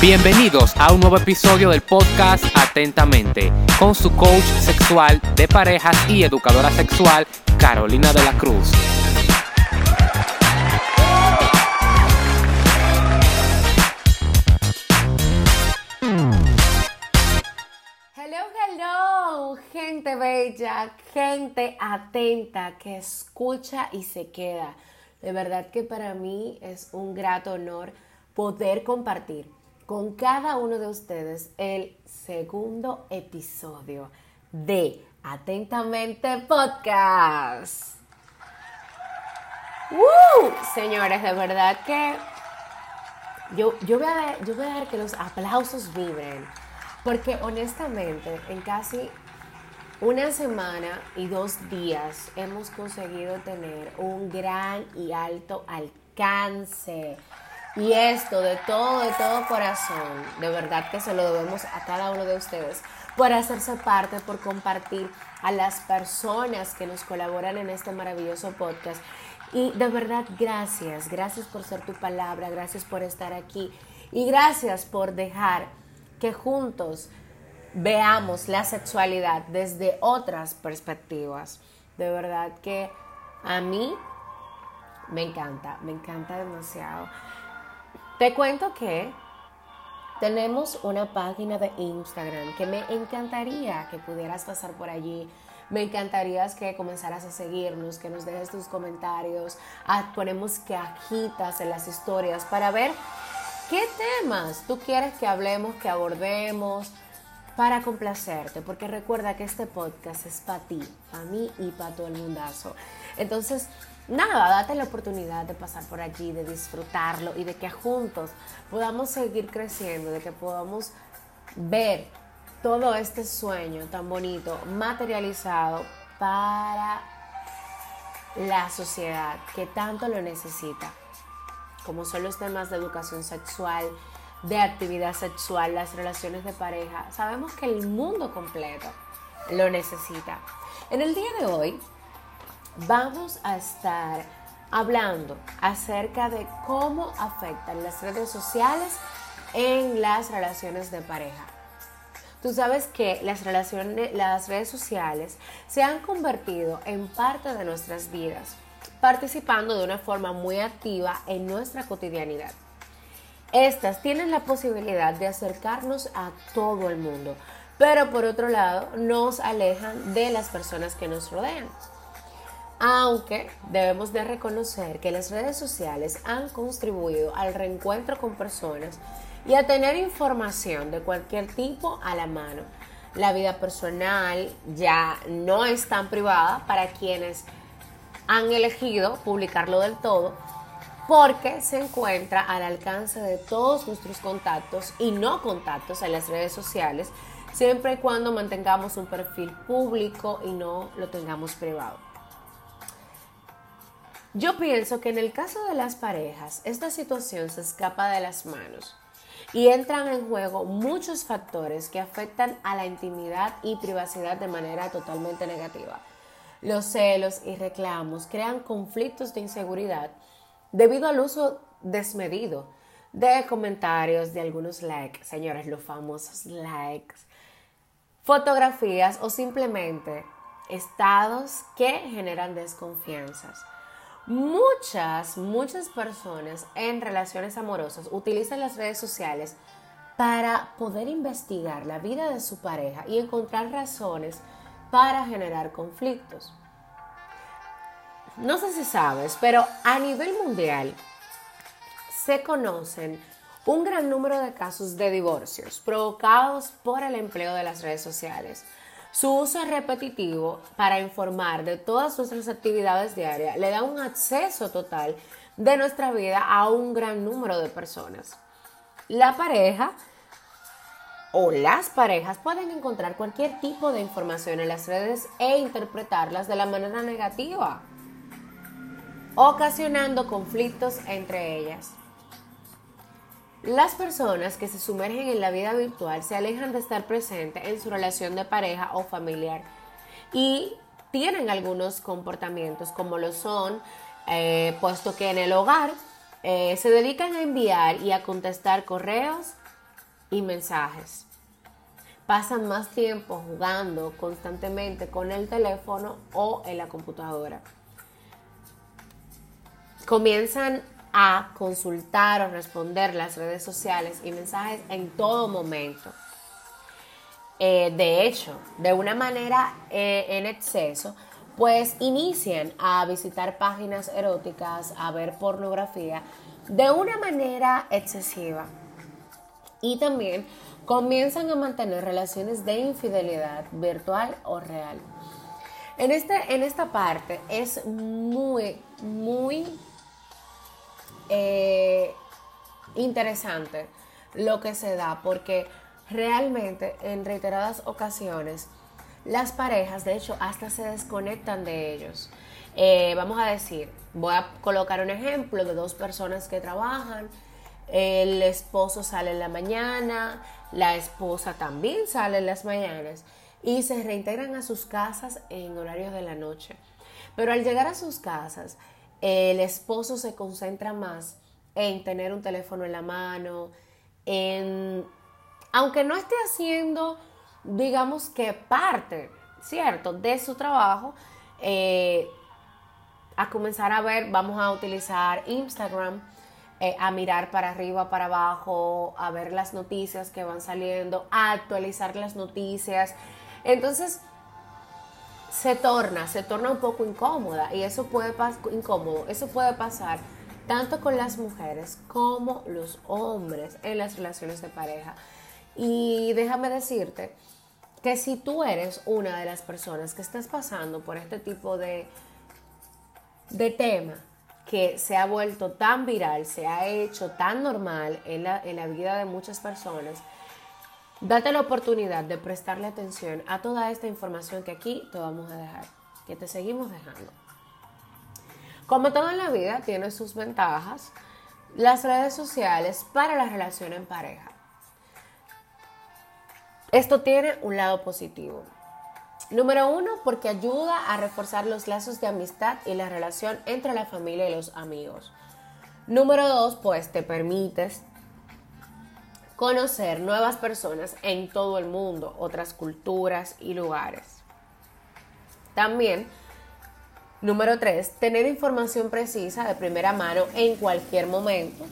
Bienvenidos a un nuevo episodio del podcast Atentamente con su coach sexual de parejas y educadora sexual Carolina de la Cruz. Hello, hello, gente bella, gente atenta que escucha y se queda. De verdad que para mí es un grato honor poder compartir con cada uno de ustedes el segundo episodio de Atentamente Podcast. Señores, de verdad que yo, yo, voy a, yo voy a que los aplausos vibren, porque honestamente en casi una semana y dos días hemos conseguido tener un gran y alto alcance y esto de todo, de todo corazón, de verdad que se lo debemos a cada uno de ustedes por hacerse parte, por compartir a las personas que nos colaboran en este maravilloso podcast. Y de verdad, gracias, gracias por ser tu palabra, gracias por estar aquí y gracias por dejar que juntos veamos la sexualidad desde otras perspectivas. De verdad que a mí me encanta, me encanta demasiado. Te cuento que tenemos una página de Instagram que me encantaría que pudieras pasar por allí. Me encantaría que comenzaras a seguirnos, que nos dejes tus comentarios. Ah, ponemos cajitas en las historias para ver qué temas tú quieres que hablemos, que abordemos, para complacerte. Porque recuerda que este podcast es para ti, para mí y para todo el mundazo. Entonces, nada, date la oportunidad de pasar por allí, de disfrutarlo y de que juntos podamos seguir creciendo, de que podamos ver todo este sueño tan bonito materializado para la sociedad que tanto lo necesita, como son los temas de educación sexual, de actividad sexual, las relaciones de pareja. Sabemos que el mundo completo lo necesita. En el día de hoy vamos a estar hablando acerca de cómo afectan las redes sociales en las relaciones de pareja. Tú sabes que las, relaciones, las redes sociales se han convertido en parte de nuestras vidas, participando de una forma muy activa en nuestra cotidianidad. Estas tienen la posibilidad de acercarnos a todo el mundo, pero por otro lado nos alejan de las personas que nos rodean. Aunque debemos de reconocer que las redes sociales han contribuido al reencuentro con personas y a tener información de cualquier tipo a la mano. La vida personal ya no es tan privada para quienes han elegido publicarlo del todo porque se encuentra al alcance de todos nuestros contactos y no contactos en las redes sociales, siempre y cuando mantengamos un perfil público y no lo tengamos privado. Yo pienso que en el caso de las parejas, esta situación se escapa de las manos y entran en juego muchos factores que afectan a la intimidad y privacidad de manera totalmente negativa. Los celos y reclamos crean conflictos de inseguridad debido al uso desmedido de comentarios, de algunos likes, señores, los famosos likes, fotografías o simplemente estados que generan desconfianzas. Muchas, muchas personas en relaciones amorosas utilizan las redes sociales para poder investigar la vida de su pareja y encontrar razones para generar conflictos. No sé si sabes, pero a nivel mundial se conocen un gran número de casos de divorcios provocados por el empleo de las redes sociales. Su uso repetitivo para informar de todas nuestras actividades diarias le da un acceso total de nuestra vida a un gran número de personas. La pareja o las parejas pueden encontrar cualquier tipo de información en las redes e interpretarlas de la manera negativa, ocasionando conflictos entre ellas. Las personas que se sumergen en la vida virtual se alejan de estar presentes en su relación de pareja o familiar y tienen algunos comportamientos como lo son, eh, puesto que en el hogar eh, se dedican a enviar y a contestar correos y mensajes. Pasan más tiempo jugando constantemente con el teléfono o en la computadora. Comienzan a consultar o responder las redes sociales y mensajes en todo momento. Eh, de hecho, de una manera eh, en exceso, pues inician a visitar páginas eróticas, a ver pornografía de una manera excesiva. Y también comienzan a mantener relaciones de infidelidad virtual o real. En, este, en esta parte es muy, muy eh, interesante lo que se da porque realmente en reiteradas ocasiones las parejas de hecho hasta se desconectan de ellos. Eh, vamos a decir, voy a colocar un ejemplo de dos personas que trabajan, el esposo sale en la mañana, la esposa también sale en las mañanas y se reintegran a sus casas en horarios de la noche. Pero al llegar a sus casas, el esposo se concentra más en tener un teléfono en la mano, en, aunque no esté haciendo, digamos que parte, ¿cierto?, de su trabajo, eh, a comenzar a ver, vamos a utilizar Instagram, eh, a mirar para arriba, para abajo, a ver las noticias que van saliendo, a actualizar las noticias. Entonces, se torna, se torna un poco incómoda y eso puede incómodo, eso puede pasar tanto con las mujeres como los hombres en las relaciones de pareja. Y déjame decirte que si tú eres una de las personas que estás pasando por este tipo de, de tema que se ha vuelto tan viral, se ha hecho tan normal en la, en la vida de muchas personas, date la oportunidad de prestarle atención a toda esta información que aquí te vamos a dejar, que te seguimos dejando. Como todo en la vida, tiene sus ventajas las redes sociales para la relación en pareja. Esto tiene un lado positivo. Número uno, porque ayuda a reforzar los lazos de amistad y la relación entre la familia y los amigos. Número dos, pues te permites conocer nuevas personas en todo el mundo, otras culturas y lugares. También Número 3. Tener información precisa de primera mano en cualquier momento.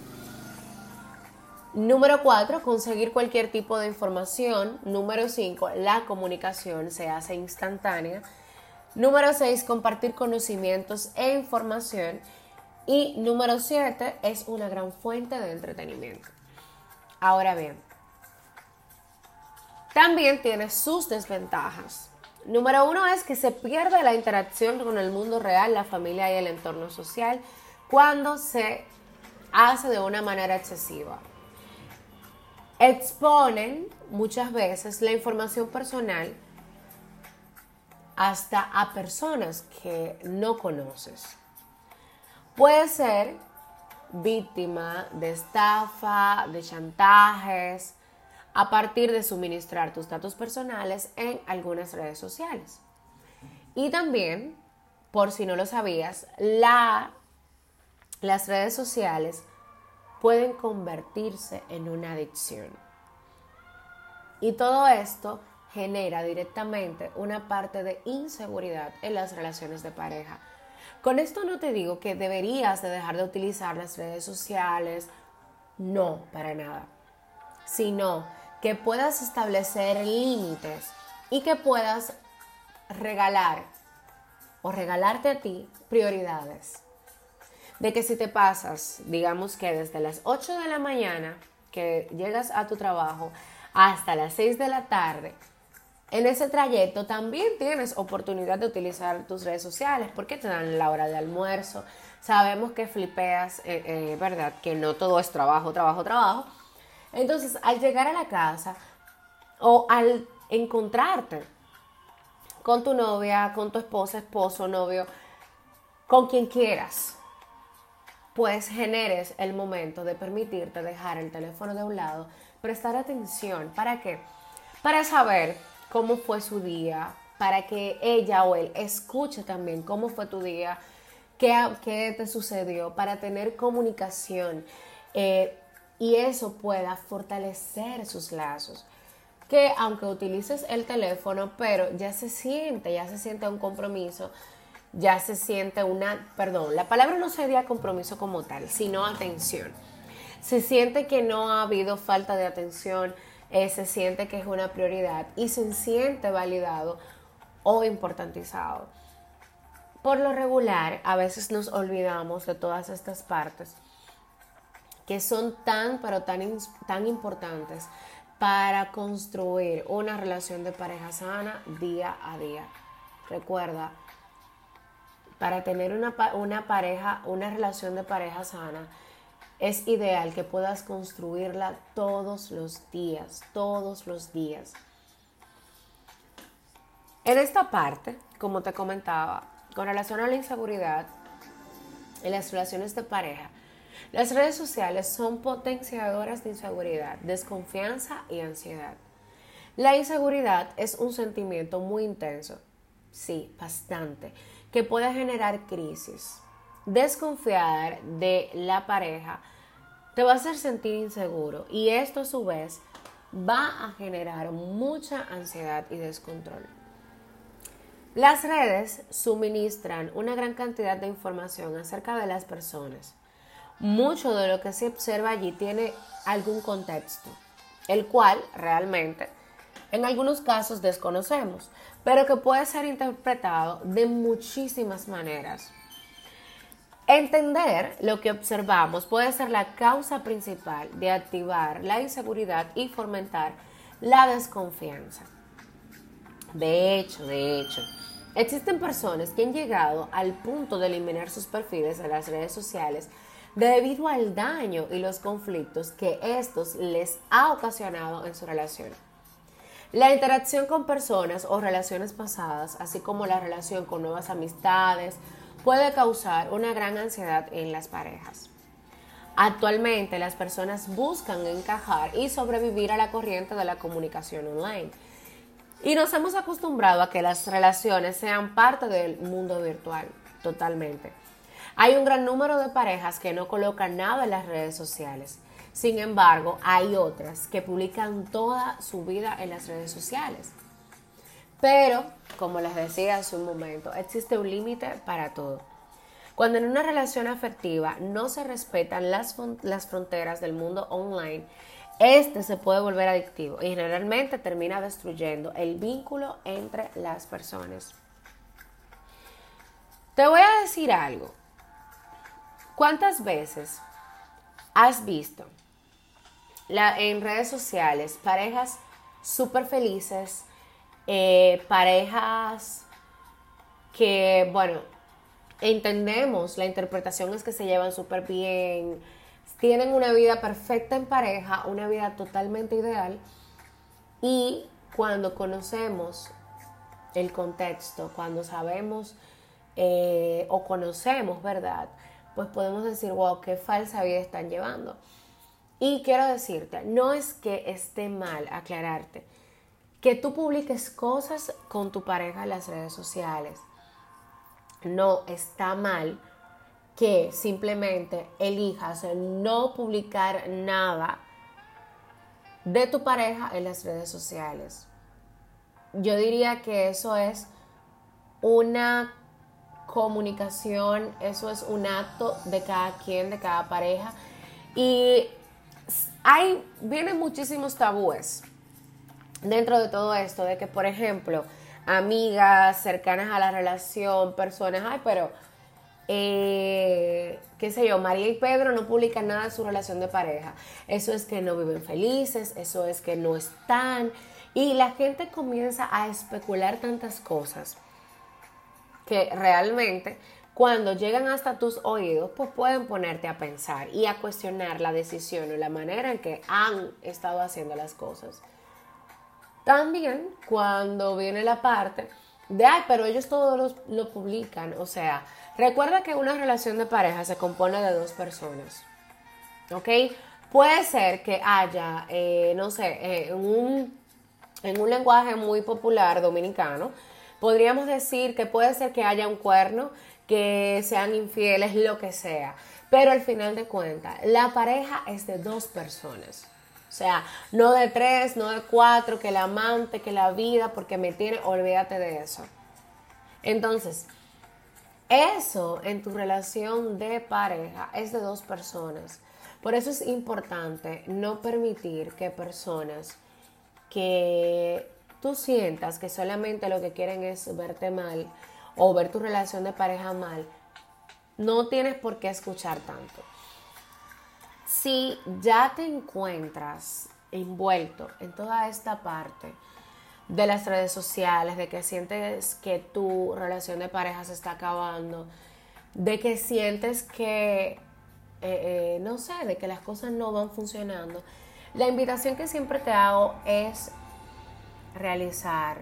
Número 4. Conseguir cualquier tipo de información. Número 5. La comunicación se hace instantánea. Número 6. Compartir conocimientos e información. Y número 7. Es una gran fuente de entretenimiento. Ahora bien, también tiene sus desventajas. Número uno es que se pierde la interacción con el mundo real, la familia y el entorno social cuando se hace de una manera excesiva. Exponen muchas veces la información personal hasta a personas que no conoces. Puede ser víctima de estafa, de chantajes, a partir de suministrar tus datos personales en algunas redes sociales. Y también, por si no lo sabías, la, las redes sociales pueden convertirse en una adicción. Y todo esto genera directamente una parte de inseguridad en las relaciones de pareja. Con esto no te digo que deberías de dejar de utilizar las redes sociales, no, para nada, sino que puedas establecer límites y que puedas regalar o regalarte a ti prioridades. De que si te pasas, digamos que desde las 8 de la mañana que llegas a tu trabajo hasta las 6 de la tarde, en ese trayecto también tienes oportunidad de utilizar tus redes sociales porque te dan la hora de almuerzo. Sabemos que flipeas, eh, eh, ¿verdad? Que no todo es trabajo, trabajo, trabajo entonces, al llegar a la casa o al encontrarte con tu novia, con tu esposa, esposo, novio, con quien quieras, pues generes el momento de permitirte dejar el teléfono de un lado, prestar atención. ¿Para qué? Para saber cómo fue su día, para que ella o él escuche también cómo fue tu día, qué, qué te sucedió, para tener comunicación. Eh, y eso pueda fortalecer sus lazos. Que aunque utilices el teléfono, pero ya se siente, ya se siente un compromiso, ya se siente una, perdón, la palabra no sería compromiso como tal, sino atención. Se siente que no ha habido falta de atención, se siente que es una prioridad y se siente validado o importantizado. Por lo regular, a veces nos olvidamos de todas estas partes que son tan, pero tan, tan importantes para construir una relación de pareja sana día a día. Recuerda, para tener una, una pareja, una relación de pareja sana, es ideal que puedas construirla todos los días, todos los días. En esta parte, como te comentaba, con relación a la inseguridad en las relaciones de pareja, las redes sociales son potenciadoras de inseguridad, desconfianza y ansiedad. La inseguridad es un sentimiento muy intenso, sí, bastante, que puede generar crisis. Desconfiar de la pareja te va a hacer sentir inseguro y esto a su vez va a generar mucha ansiedad y descontrol. Las redes suministran una gran cantidad de información acerca de las personas mucho de lo que se observa allí tiene algún contexto, el cual realmente en algunos casos desconocemos, pero que puede ser interpretado de muchísimas maneras. Entender lo que observamos puede ser la causa principal de activar la inseguridad y fomentar la desconfianza. De hecho, de hecho, existen personas que han llegado al punto de eliminar sus perfiles en las redes sociales debido al daño y los conflictos que estos les ha ocasionado en su relación. La interacción con personas o relaciones pasadas, así como la relación con nuevas amistades, puede causar una gran ansiedad en las parejas. Actualmente las personas buscan encajar y sobrevivir a la corriente de la comunicación online. Y nos hemos acostumbrado a que las relaciones sean parte del mundo virtual, totalmente. Hay un gran número de parejas que no colocan nada en las redes sociales. Sin embargo, hay otras que publican toda su vida en las redes sociales. Pero, como les decía hace un momento, existe un límite para todo. Cuando en una relación afectiva no se respetan las, las fronteras del mundo online, este se puede volver adictivo y generalmente termina destruyendo el vínculo entre las personas. Te voy a decir algo. ¿Cuántas veces has visto en redes sociales parejas súper felices, eh, parejas que, bueno, entendemos, la interpretación es que se llevan súper bien, tienen una vida perfecta en pareja, una vida totalmente ideal, y cuando conocemos el contexto, cuando sabemos eh, o conocemos, ¿verdad? pues podemos decir, wow, qué falsa vida están llevando. Y quiero decirte, no es que esté mal aclararte, que tú publiques cosas con tu pareja en las redes sociales. No está mal que simplemente elijas no publicar nada de tu pareja en las redes sociales. Yo diría que eso es una comunicación, eso es un acto de cada quien, de cada pareja. Y hay, vienen muchísimos tabúes dentro de todo esto, de que, por ejemplo, amigas cercanas a la relación, personas, ay, pero, eh, qué sé yo, María y Pedro no publican nada de su relación de pareja. Eso es que no viven felices, eso es que no están. Y la gente comienza a especular tantas cosas que realmente cuando llegan hasta tus oídos, pues pueden ponerte a pensar y a cuestionar la decisión o la manera en que han estado haciendo las cosas. También cuando viene la parte de, ay, pero ellos todos lo, publican. O sea, recuerda que una relación de pareja se compone de dos personas. ¿Ok? Puede ser que haya, eh, no sé, eh, un, en un lenguaje muy popular dominicano, podríamos decir que puede ser que haya un cuerno, que sean infieles, lo que sea. Pero al final de cuentas, la pareja es de dos personas. O sea, no de tres, no de cuatro, que el amante, que la vida, porque me tiene, olvídate de eso. Entonces, eso en tu relación de pareja es de dos personas. Por eso es importante no permitir que personas que tú sientas que solamente lo que quieren es verte mal o ver tu relación de pareja mal, no tienes por qué escuchar tanto. Si ya te encuentras envuelto en toda esta parte de las redes sociales, de que sientes que tu relación de pareja se está acabando, de que sientes que, eh, eh, no sé, de que las cosas no van funcionando, la invitación que siempre te hago es realizar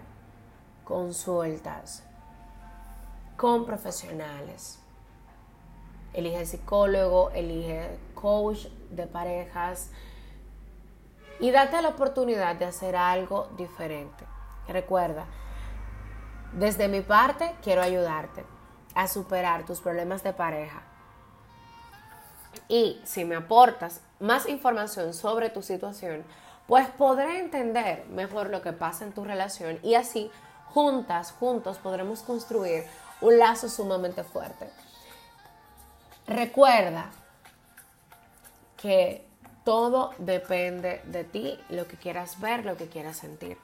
consultas con profesionales. Elige psicólogo, elige coach de parejas y date la oportunidad de hacer algo diferente. Recuerda, desde mi parte quiero ayudarte a superar tus problemas de pareja. Y si me aportas más información sobre tu situación, pues podré entender mejor lo que pasa en tu relación y así juntas, juntos podremos construir un lazo sumamente fuerte. Recuerda que todo depende de ti, lo que quieras ver, lo que quieras sentir.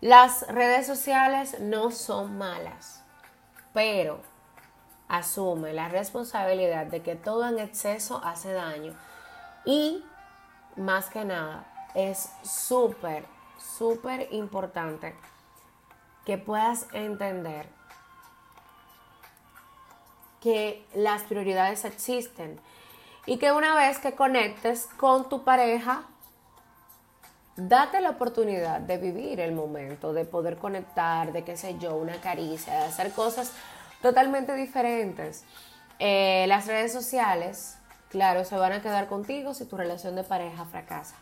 Las redes sociales no son malas, pero asume la responsabilidad de que todo en exceso hace daño y más que nada es súper, súper importante que puedas entender que las prioridades existen y que una vez que conectes con tu pareja, date la oportunidad de vivir el momento, de poder conectar, de qué sé yo, una caricia, de hacer cosas totalmente diferentes. Eh, las redes sociales, claro, se van a quedar contigo si tu relación de pareja fracasa,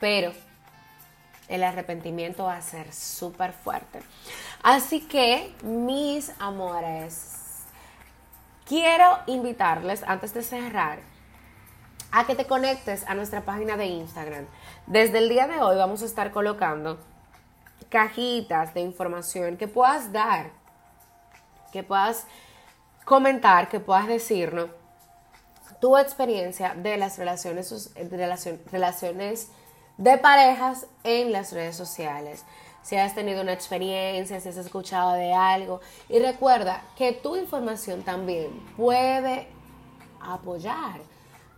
pero el arrepentimiento va a ser súper fuerte. Así que, mis amores, Quiero invitarles, antes de cerrar, a que te conectes a nuestra página de Instagram. Desde el día de hoy vamos a estar colocando cajitas de información que puedas dar, que puedas comentar, que puedas decirnos tu experiencia de las relaciones, relaciones de parejas en las redes sociales si has tenido una experiencia, si has escuchado de algo. Y recuerda que tu información también puede apoyar,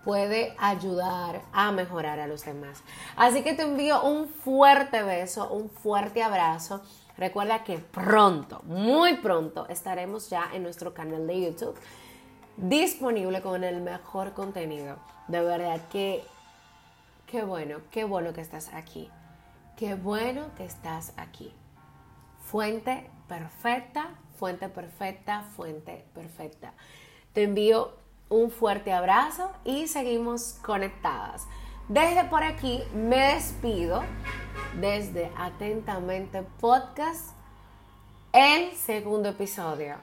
puede ayudar a mejorar a los demás. Así que te envío un fuerte beso, un fuerte abrazo. Recuerda que pronto, muy pronto, estaremos ya en nuestro canal de YouTube disponible con el mejor contenido. De verdad que, qué bueno, qué bueno que estás aquí. Qué bueno que estás aquí. Fuente perfecta, fuente perfecta, fuente perfecta. Te envío un fuerte abrazo y seguimos conectadas. Desde por aquí me despido desde Atentamente Podcast, el segundo episodio.